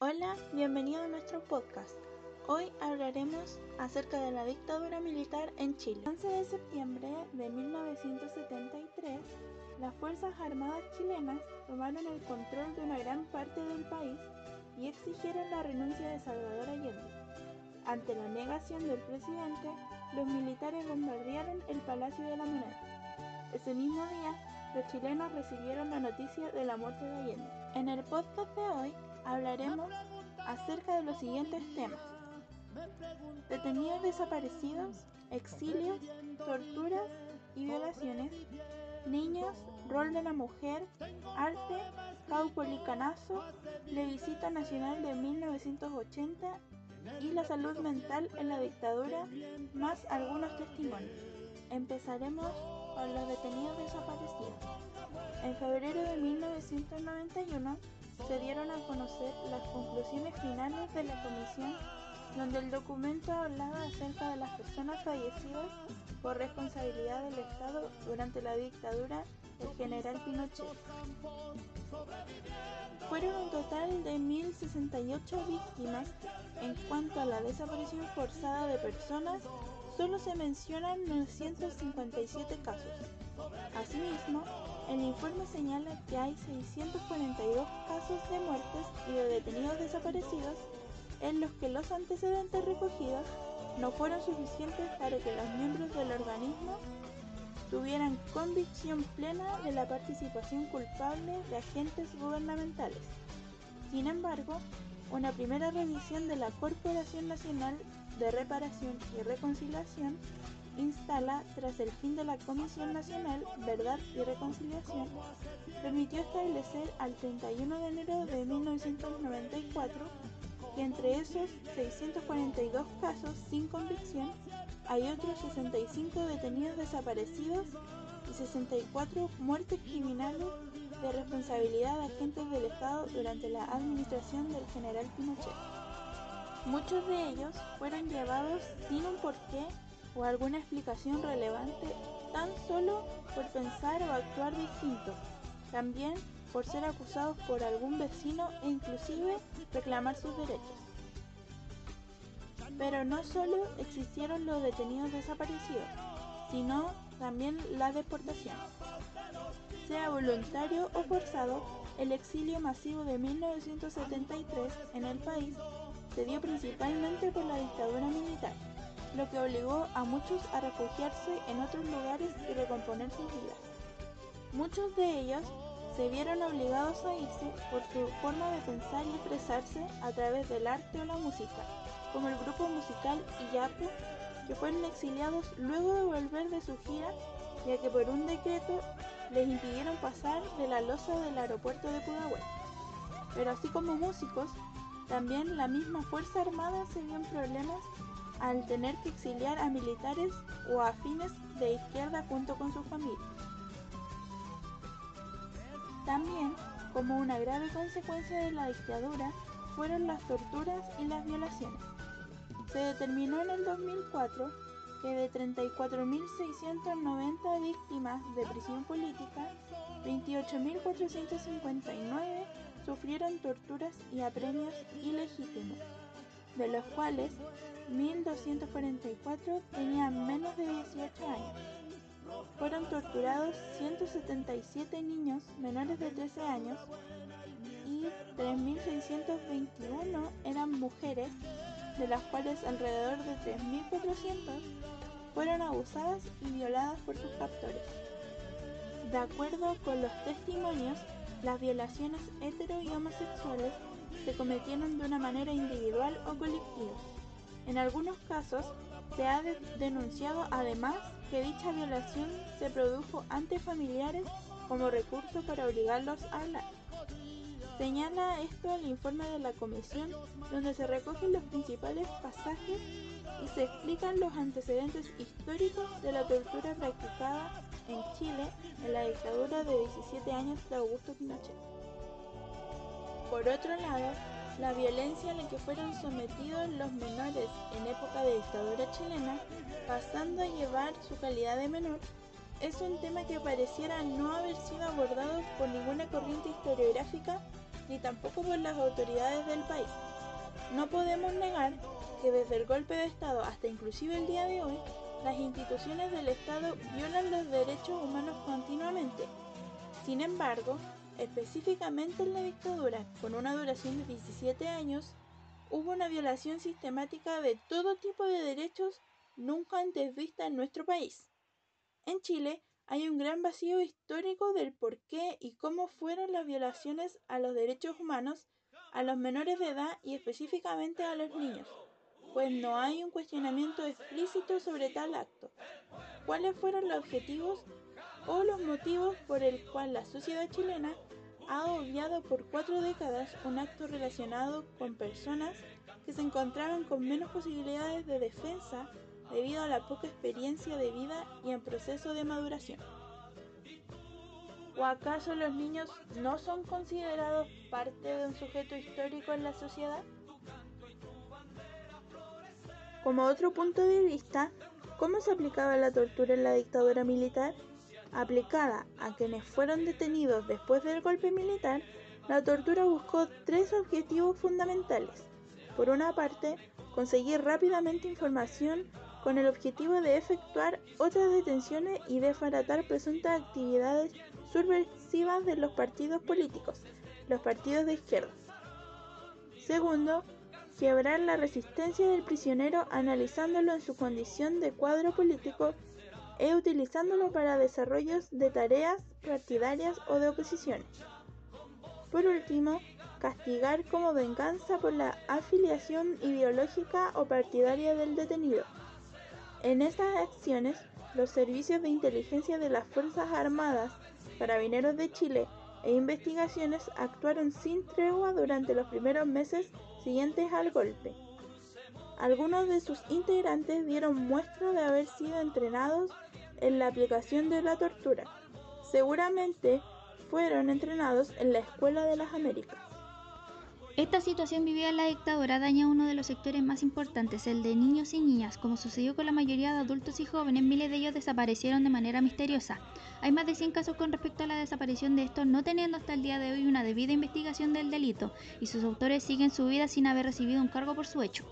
Hola, bienvenido a nuestro podcast. Hoy hablaremos acerca de la dictadura militar en Chile. El 11 de septiembre de 1973, las Fuerzas Armadas chilenas tomaron el control de una gran parte del país y exigieron la renuncia de Salvador Allende. Ante la negación del presidente, los militares bombardearon el Palacio de la Moneda. Ese mismo día, los chilenos recibieron la noticia de la muerte de Allende. En el podcast de hoy hablaremos acerca de los siguientes temas. Detenidos desaparecidos, exilios, torturas y violaciones, niños, rol de la mujer, arte, caupolicanazo, plebiscito nacional de 1980 y la salud mental en la dictadura, más algunos testimonios. Empezaremos con los detenidos desaparecidos. En febrero de 1991 se dieron a conocer las conclusiones finales de la comisión donde el documento hablaba acerca de las personas fallecidas por responsabilidad del Estado durante la dictadura del general Pinochet. Fueron un total de 1.068 víctimas. En cuanto a la desaparición forzada de personas, solo se mencionan 957 casos. Asimismo, el informe señala que hay 642 casos de muertes y de detenidos desaparecidos en los que los antecedentes recogidos no fueron suficientes para que los miembros del organismo tuvieran convicción plena de la participación culpable de agentes gubernamentales. Sin embargo, una primera revisión de la Corporación Nacional de Reparación y Reconciliación instala, tras el fin de la Comisión Nacional Verdad y Reconciliación, permitió establecer al 31 de enero de 1994 que entre esos 642 casos sin convicción hay otros 65 detenidos desaparecidos y 64 muertes criminales de responsabilidad de agentes del Estado durante la administración del general Pinochet. Muchos de ellos fueron llevados sin un porqué o alguna explicación relevante tan solo por pensar o actuar distinto. También por ser acusados por algún vecino e inclusive reclamar sus derechos. Pero no solo existieron los detenidos desaparecidos, sino también la deportación. Sea voluntario o forzado, el exilio masivo de 1973 en el país se dio principalmente por la dictadura militar, lo que obligó a muchos a refugiarse en otros lugares y recomponer sus vidas. Muchos de ellos se vieron obligados a irse por su forma de pensar y expresarse a través del arte o la música, como el grupo musical Iyapu, que fueron exiliados luego de volver de su gira, ya que por un decreto les impidieron pasar de la losa del aeropuerto de Pudahuel. Pero así como músicos, también la misma Fuerza Armada se vio en problemas al tener que exiliar a militares o afines de izquierda junto con sus familias. También, como una grave consecuencia de la dictadura, fueron las torturas y las violaciones. Se determinó en el 2004 que de 34.690 víctimas de prisión política, 28.459 sufrieron torturas y apremios ilegítimos, de los cuales 1.244 tenían menos de 18 años. Fueron torturados 177 niños menores de 13 años y 3.621 eran mujeres, de las cuales alrededor de 3.400 fueron abusadas y violadas por sus captores. De acuerdo con los testimonios, las violaciones hetero y homosexuales se cometieron de una manera individual o colectiva. En algunos casos, se ha denunciado además que dicha violación se produjo ante familiares como recurso para obligarlos a hablar. Señala esto el informe de la comisión donde se recogen los principales pasajes y se explican los antecedentes históricos de la tortura practicada en Chile en la dictadura de 17 años de Augusto Pinochet. Por otro lado, la violencia a la que fueron sometidos los menores en época de dictadura chilena, pasando a llevar su calidad de menor, es un tema que pareciera no haber sido abordado por ninguna corriente historiográfica ni tampoco por las autoridades del país. No podemos negar que desde el golpe de Estado hasta inclusive el día de hoy, las instituciones del Estado violan los derechos humanos continuamente. Sin embargo, específicamente en la dictadura, con una duración de 17 años, hubo una violación sistemática de todo tipo de derechos nunca antes vista en nuestro país. En Chile hay un gran vacío histórico del por qué y cómo fueron las violaciones a los derechos humanos a los menores de edad y específicamente a los niños, pues no hay un cuestionamiento explícito sobre tal acto. ¿Cuáles fueron los objetivos o los motivos por el cual la sociedad chilena ha obviado por cuatro décadas un acto relacionado con personas que se encontraban con menos posibilidades de defensa debido a la poca experiencia de vida y en proceso de maduración. ¿O acaso los niños no son considerados parte de un sujeto histórico en la sociedad? Como otro punto de vista, ¿cómo se aplicaba la tortura en la dictadura militar? Aplicada a quienes fueron detenidos después del golpe militar, la tortura buscó tres objetivos fundamentales. Por una parte, conseguir rápidamente información con el objetivo de efectuar otras detenciones y desbaratar presuntas actividades subversivas de los partidos políticos, los partidos de izquierda. Segundo, quebrar la resistencia del prisionero analizándolo en su condición de cuadro político e utilizándolo para desarrollos de tareas partidarias o de oposición. Por último, castigar como venganza por la afiliación ideológica o partidaria del detenido. En estas acciones, los servicios de inteligencia de las Fuerzas Armadas, Carabineros de Chile e investigaciones actuaron sin tregua durante los primeros meses siguientes al golpe. Algunos de sus integrantes dieron muestra de haber sido entrenados en la aplicación de la tortura. Seguramente fueron entrenados en la Escuela de las Américas. Esta situación vivida en la dictadura daña uno de los sectores más importantes, el de niños y niñas. Como sucedió con la mayoría de adultos y jóvenes, miles de ellos desaparecieron de manera misteriosa. Hay más de 100 casos con respecto a la desaparición de estos, no teniendo hasta el día de hoy una debida investigación del delito, y sus autores siguen su vida sin haber recibido un cargo por su hecho.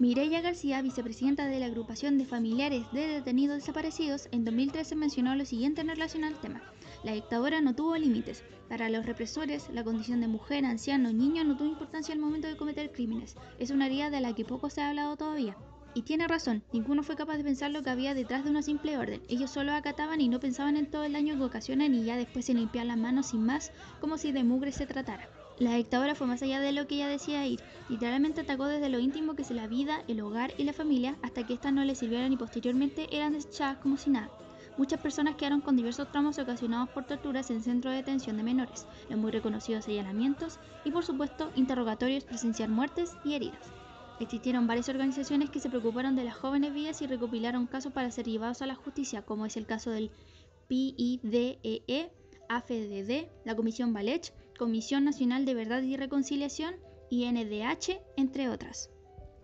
Mireya García, vicepresidenta de la agrupación de familiares de detenidos desaparecidos, en 2013 mencionó lo siguiente en relación al tema. La dictadura no tuvo límites. Para los represores, la condición de mujer, anciano, niño no tuvo importancia al momento de cometer crímenes. Es una herida de la que poco se ha hablado todavía. Y tiene razón, ninguno fue capaz de pensar lo que había detrás de una simple orden. Ellos solo acataban y no pensaban en todo el daño que ocasionan y ya después se limpiaban las manos sin más, como si de mugre se tratara. La dictadura fue más allá de lo que ella decía ir. Literalmente atacó desde lo íntimo que es la vida, el hogar y la familia, hasta que éstas no le sirvieron y posteriormente eran desechadas como si nada. Muchas personas quedaron con diversos tramos ocasionados por torturas en centros de detención de menores, los muy reconocidos señalamientos y por supuesto interrogatorios, presenciar muertes y heridas. Existieron varias organizaciones que se preocuparon de las jóvenes vidas y recopilaron casos para ser llevados a la justicia, como es el caso del PIDEE, AFDD, la Comisión Valech, Comisión Nacional de Verdad y Reconciliación y NDH, entre otras.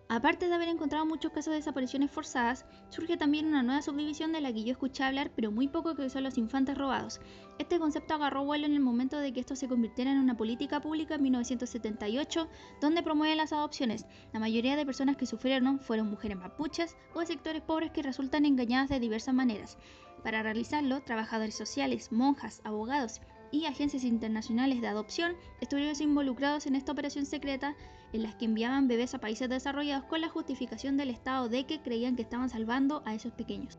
Aparte de haber encontrado muchos casos de desapariciones forzadas, surge también una nueva subdivisión de la que yo escuché hablar, pero muy poco que son los infantes robados. Este concepto agarró vuelo en el momento de que esto se convirtiera en una política pública en 1978, donde promueve las adopciones. La mayoría de personas que sufrieron fueron mujeres mapuches o de sectores pobres que resultan engañadas de diversas maneras. Para realizarlo, trabajadores sociales, monjas, abogados y agencias internacionales de adopción estuvieron involucrados en esta operación secreta en las que enviaban bebés a países desarrollados con la justificación del Estado de que creían que estaban salvando a esos pequeños.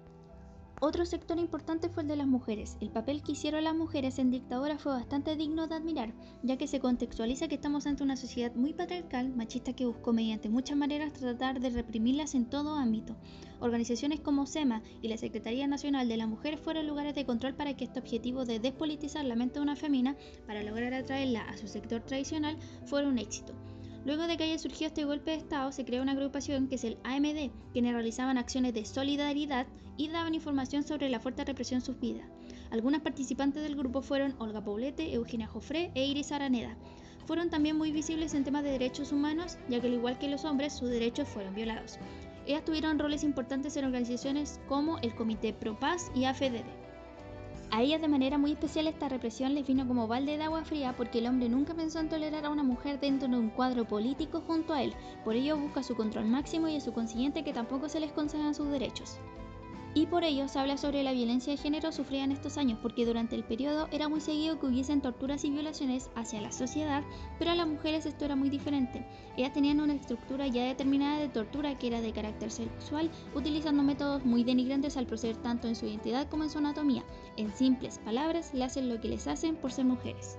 Otro sector importante fue el de las mujeres. El papel que hicieron las mujeres en dictadura fue bastante digno de admirar, ya que se contextualiza que estamos ante una sociedad muy patriarcal, machista que buscó mediante muchas maneras tratar de reprimirlas en todo ámbito. Organizaciones como SEMA y la Secretaría Nacional de la Mujer fueron lugares de control para que este objetivo de despolitizar la mente de una femina para lograr atraerla a su sector tradicional fuera un éxito. Luego de que haya surgido este golpe de Estado, se creó una agrupación que es el AMD, quienes realizaban acciones de solidaridad y daban información sobre la fuerte represión sufrida. Algunas participantes del grupo fueron Olga Poblete, Eugenia Jofré e Iris Araneda. Fueron también muy visibles en temas de derechos humanos, ya que al igual que los hombres, sus derechos fueron violados. Ellas tuvieron roles importantes en organizaciones como el Comité Pro Paz y AFDD. A ellas de manera muy especial esta represión les vino como balde de agua fría porque el hombre nunca pensó en tolerar a una mujer dentro de un cuadro político junto a él, por ello busca su control máximo y es su consiguiente que tampoco se les concedan sus derechos. Y por ello se habla sobre la violencia de género sufrida en estos años, porque durante el periodo era muy seguido que hubiesen torturas y violaciones hacia la sociedad, pero a las mujeres esto era muy diferente. Ellas tenían una estructura ya determinada de tortura que era de carácter sexual, utilizando métodos muy denigrantes al proceder tanto en su identidad como en su anatomía. En simples palabras, le hacen lo que les hacen por ser mujeres.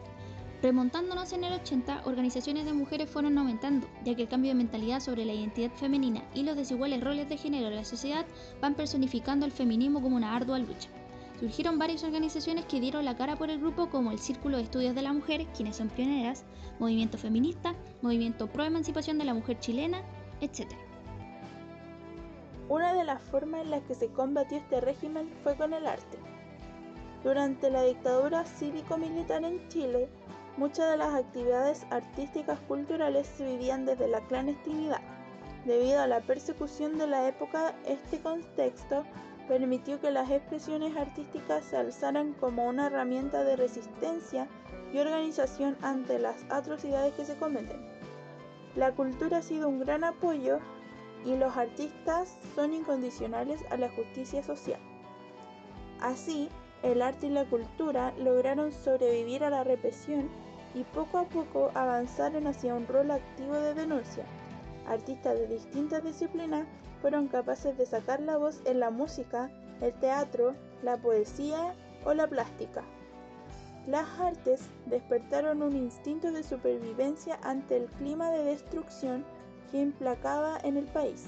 Remontándonos en el 80, organizaciones de mujeres fueron aumentando, ya que el cambio de mentalidad sobre la identidad femenina y los desiguales roles de género en la sociedad van personificando el feminismo como una ardua lucha. Surgieron varias organizaciones que dieron la cara por el grupo como el Círculo de Estudios de la Mujer, quienes son pioneras, Movimiento Feminista, Movimiento Pro Emancipación de la Mujer Chilena, etc. Una de las formas en las que se combatió este régimen fue con el arte. Durante la dictadura cívico-militar en Chile, Muchas de las actividades artísticas culturales se vivían desde la clandestinidad. Debido a la persecución de la época, este contexto permitió que las expresiones artísticas se alzaran como una herramienta de resistencia y organización ante las atrocidades que se cometen. La cultura ha sido un gran apoyo y los artistas son incondicionales a la justicia social. Así, el arte y la cultura lograron sobrevivir a la represión y poco a poco avanzaron hacia un rol activo de denuncia. Artistas de distintas disciplinas fueron capaces de sacar la voz en la música, el teatro, la poesía o la plástica. Las artes despertaron un instinto de supervivencia ante el clima de destrucción que implacaba en el país.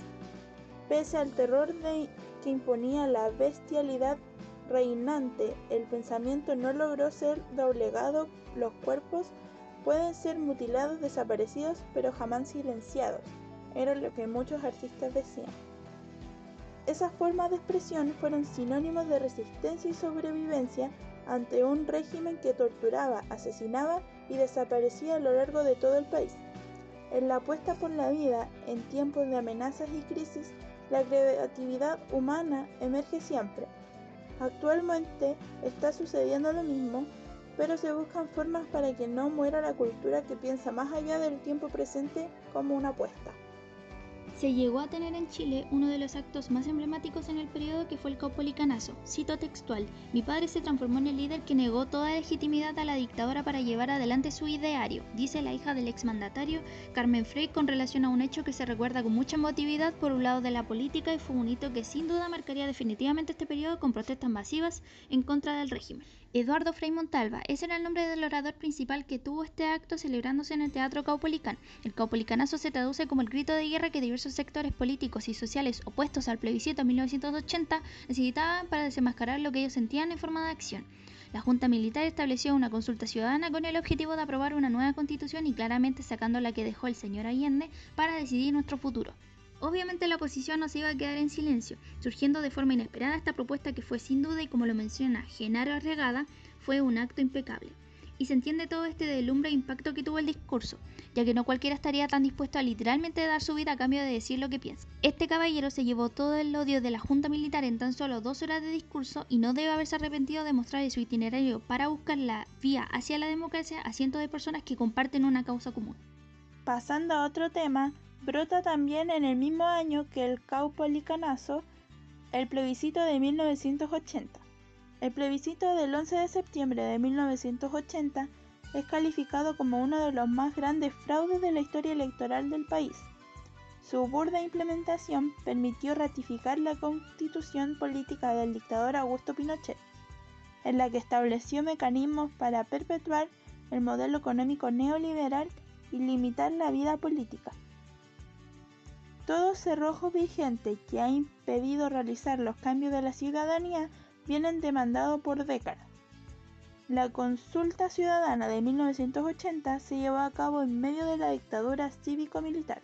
Pese al terror que imponía la bestialidad reinante, el pensamiento no logró ser doblegado, los cuerpos pueden ser mutilados, desaparecidos, pero jamás silenciados, era lo que muchos artistas decían. Esas formas de expresión fueron sinónimos de resistencia y sobrevivencia ante un régimen que torturaba, asesinaba y desaparecía a lo largo de todo el país. En la apuesta por la vida, en tiempos de amenazas y crisis, la creatividad humana emerge siempre, Actualmente está sucediendo lo mismo, pero se buscan formas para que no muera la cultura que piensa más allá del tiempo presente como una apuesta. Se llegó a tener en Chile uno de los actos más emblemáticos en el periodo que fue el Caupolicanazo. Cito textual, mi padre se transformó en el líder que negó toda legitimidad a la dictadora para llevar adelante su ideario, dice la hija del exmandatario Carmen Frey con relación a un hecho que se recuerda con mucha emotividad por un lado de la política y fue un hito que sin duda marcaría definitivamente este periodo con protestas masivas en contra del régimen. Eduardo Frei Montalva, ese era el nombre del orador principal que tuvo este acto celebrándose en el Teatro Caupolicán. El Caupolicanazo se traduce como el grito de guerra que diversos sectores políticos y sociales opuestos al plebiscito de 1980 necesitaban para desenmascarar lo que ellos sentían en forma de acción. La Junta Militar estableció una consulta ciudadana con el objetivo de aprobar una nueva constitución y claramente sacando la que dejó el señor Allende para decidir nuestro futuro. Obviamente la oposición no se iba a quedar en silencio, surgiendo de forma inesperada esta propuesta que fue sin duda y como lo menciona Genaro Arregada, fue un acto impecable. Y se entiende todo este delumbre e impacto que tuvo el discurso, ya que no cualquiera estaría tan dispuesto a literalmente dar su vida a cambio de decir lo que piensa. Este caballero se llevó todo el odio de la Junta Militar en tan solo dos horas de discurso y no debe haberse arrepentido de mostrar su itinerario para buscar la vía hacia la democracia a cientos de personas que comparten una causa común. Pasando a otro tema, Brota también en el mismo año que el Caupolicanazo el plebiscito de 1980. El plebiscito del 11 de septiembre de 1980 es calificado como uno de los más grandes fraudes de la historia electoral del país. Su burda implementación permitió ratificar la constitución política del dictador Augusto Pinochet, en la que estableció mecanismos para perpetuar el modelo económico neoliberal y limitar la vida política. Todo cerrojo vigente que ha impedido realizar los cambios de la ciudadanía vienen demandado por décadas. La consulta ciudadana de 1980 se llevó a cabo en medio de la dictadura cívico-militar.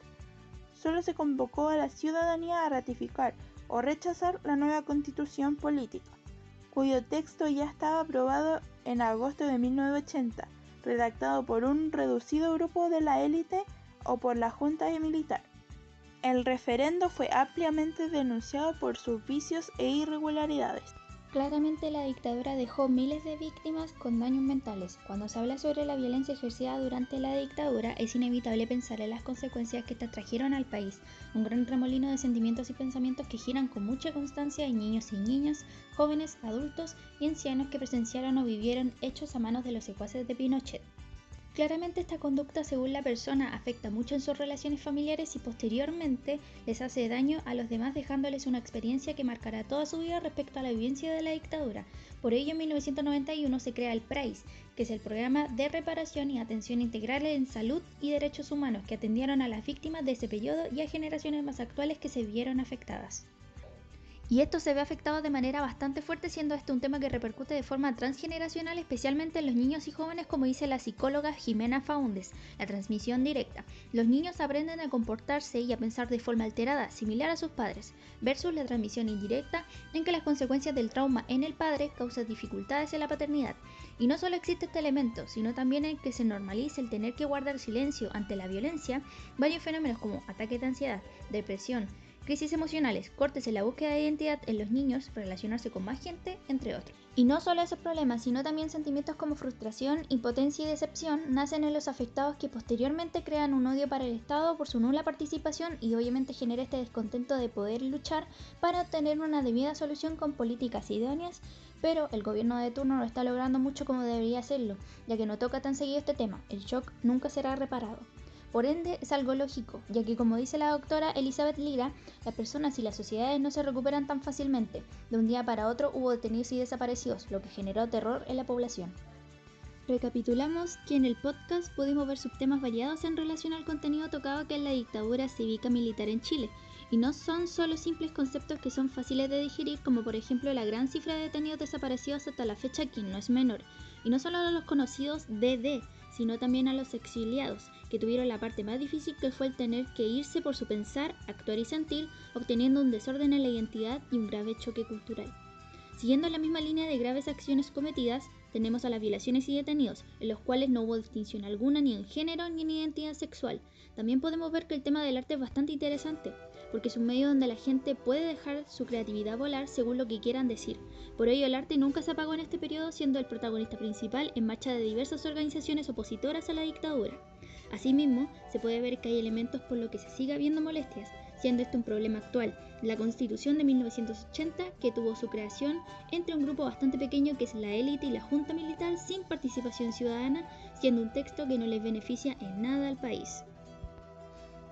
Solo se convocó a la ciudadanía a ratificar o rechazar la nueva constitución política, cuyo texto ya estaba aprobado en agosto de 1980, redactado por un reducido grupo de la élite o por la junta militar. El referendo fue ampliamente denunciado por sus vicios e irregularidades. Claramente la dictadura dejó miles de víctimas con daños mentales. Cuando se habla sobre la violencia ejercida durante la dictadura, es inevitable pensar en las consecuencias que esta trajeron al país. Un gran remolino de sentimientos y pensamientos que giran con mucha constancia en niños y niñas, jóvenes, adultos y ancianos que presenciaron o vivieron hechos a manos de los secuaces de Pinochet. Claramente esta conducta según la persona afecta mucho en sus relaciones familiares y posteriormente les hace daño a los demás dejándoles una experiencia que marcará toda su vida respecto a la vivencia de la dictadura. Por ello en 1991 se crea el PRAIS, que es el Programa de Reparación y Atención Integral en Salud y Derechos Humanos que atendieron a las víctimas de ese periodo y a generaciones más actuales que se vieron afectadas. Y esto se ve afectado de manera bastante fuerte, siendo este un tema que repercute de forma transgeneracional, especialmente en los niños y jóvenes, como dice la psicóloga Jimena Faundes, la transmisión directa. Los niños aprenden a comportarse y a pensar de forma alterada, similar a sus padres, versus la transmisión indirecta, en que las consecuencias del trauma en el padre causan dificultades en la paternidad. Y no solo existe este elemento, sino también en que se normalice el tener que guardar silencio ante la violencia, varios fenómenos como ataques de ansiedad, depresión, crisis emocionales, cortes en la búsqueda de identidad en los niños, relacionarse con más gente, entre otros. Y no solo esos problemas, sino también sentimientos como frustración, impotencia y decepción nacen en los afectados que posteriormente crean un odio para el Estado por su nula participación y obviamente genera este descontento de poder luchar para obtener una debida solución con políticas idóneas, pero el gobierno de turno no está logrando mucho como debería hacerlo, ya que no toca tan seguido este tema, el shock nunca será reparado. Por ende, es algo lógico, ya que como dice la doctora Elizabeth Lira, las personas y las sociedades no se recuperan tan fácilmente. De un día para otro hubo detenidos y desaparecidos, lo que generó terror en la población. Recapitulamos que en el podcast pudimos ver subtemas variados en relación al contenido tocado que es la dictadura cívica militar en Chile, y no son solo simples conceptos que son fáciles de digerir, como por ejemplo la gran cifra de detenidos desaparecidos hasta la fecha, que no es menor, y no solo a los conocidos DD, sino también a los exiliados, que tuvieron la parte más difícil que fue el tener que irse por su pensar, actuar y sentir, obteniendo un desorden en la identidad y un grave choque cultural. Siguiendo la misma línea de graves acciones cometidas, tenemos a las violaciones y detenidos, en los cuales no hubo distinción alguna ni en género ni en identidad sexual. También podemos ver que el tema del arte es bastante interesante, porque es un medio donde la gente puede dejar su creatividad volar según lo que quieran decir. Por ello el arte nunca se apagó en este periodo siendo el protagonista principal en marcha de diversas organizaciones opositoras a la dictadura. Asimismo, se puede ver que hay elementos por los que se sigue habiendo molestias, siendo este un problema actual, la Constitución de 1980 que tuvo su creación entre un grupo bastante pequeño que es la élite y la Junta Militar sin participación ciudadana, siendo un texto que no les beneficia en nada al país.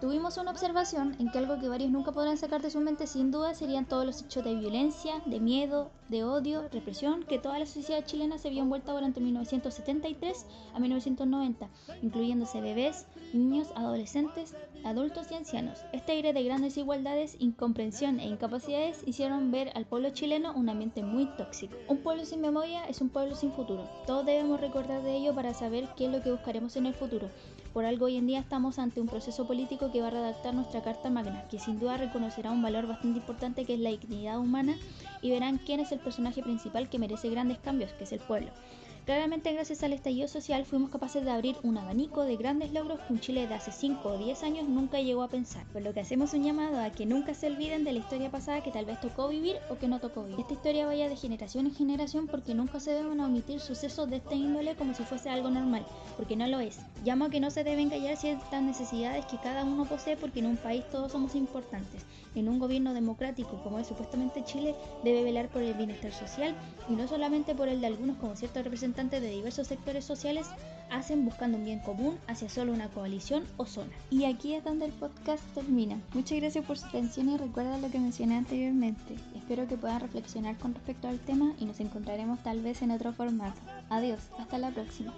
Tuvimos una observación en que algo que varios nunca podrán sacar de su mente sin duda serían todos los hechos de violencia, de miedo, de odio, represión que toda la sociedad chilena se vio envuelta durante 1973 a 1990, incluyéndose bebés, niños, adolescentes, adultos y ancianos. Este aire de grandes desigualdades, incomprensión e incapacidades hicieron ver al pueblo chileno un ambiente muy tóxico. Un pueblo sin memoria es un pueblo sin futuro. Todos debemos recordar de ello para saber qué es lo que buscaremos en el futuro. Por algo hoy en día estamos ante un proceso político que va a redactar nuestra Carta Magna, que sin duda reconocerá un valor bastante importante que es la dignidad humana y verán quién es el personaje principal que merece grandes cambios, que es el pueblo. Claramente gracias al estallido social fuimos capaces de abrir un abanico de grandes logros que un Chile de hace 5 o 10 años nunca llegó a pensar, por lo que hacemos un llamado a que nunca se olviden de la historia pasada que tal vez tocó vivir o que no tocó vivir. Esta historia vaya de generación en generación porque nunca se deben omitir sucesos de esta índole como si fuese algo normal, porque no lo es. Llamo a que no se deben callar ciertas necesidades que cada uno posee porque en un país todos somos importantes. En un gobierno democrático como es supuestamente Chile debe velar por el bienestar social y no solamente por el de algunos como ciertos de diversos sectores sociales hacen buscando un bien común hacia solo una coalición o zona. Y aquí es donde el podcast termina. Muchas gracias por su atención y recuerda lo que mencioné anteriormente. Espero que puedan reflexionar con respecto al tema y nos encontraremos tal vez en otro formato. Adiós, hasta la próxima.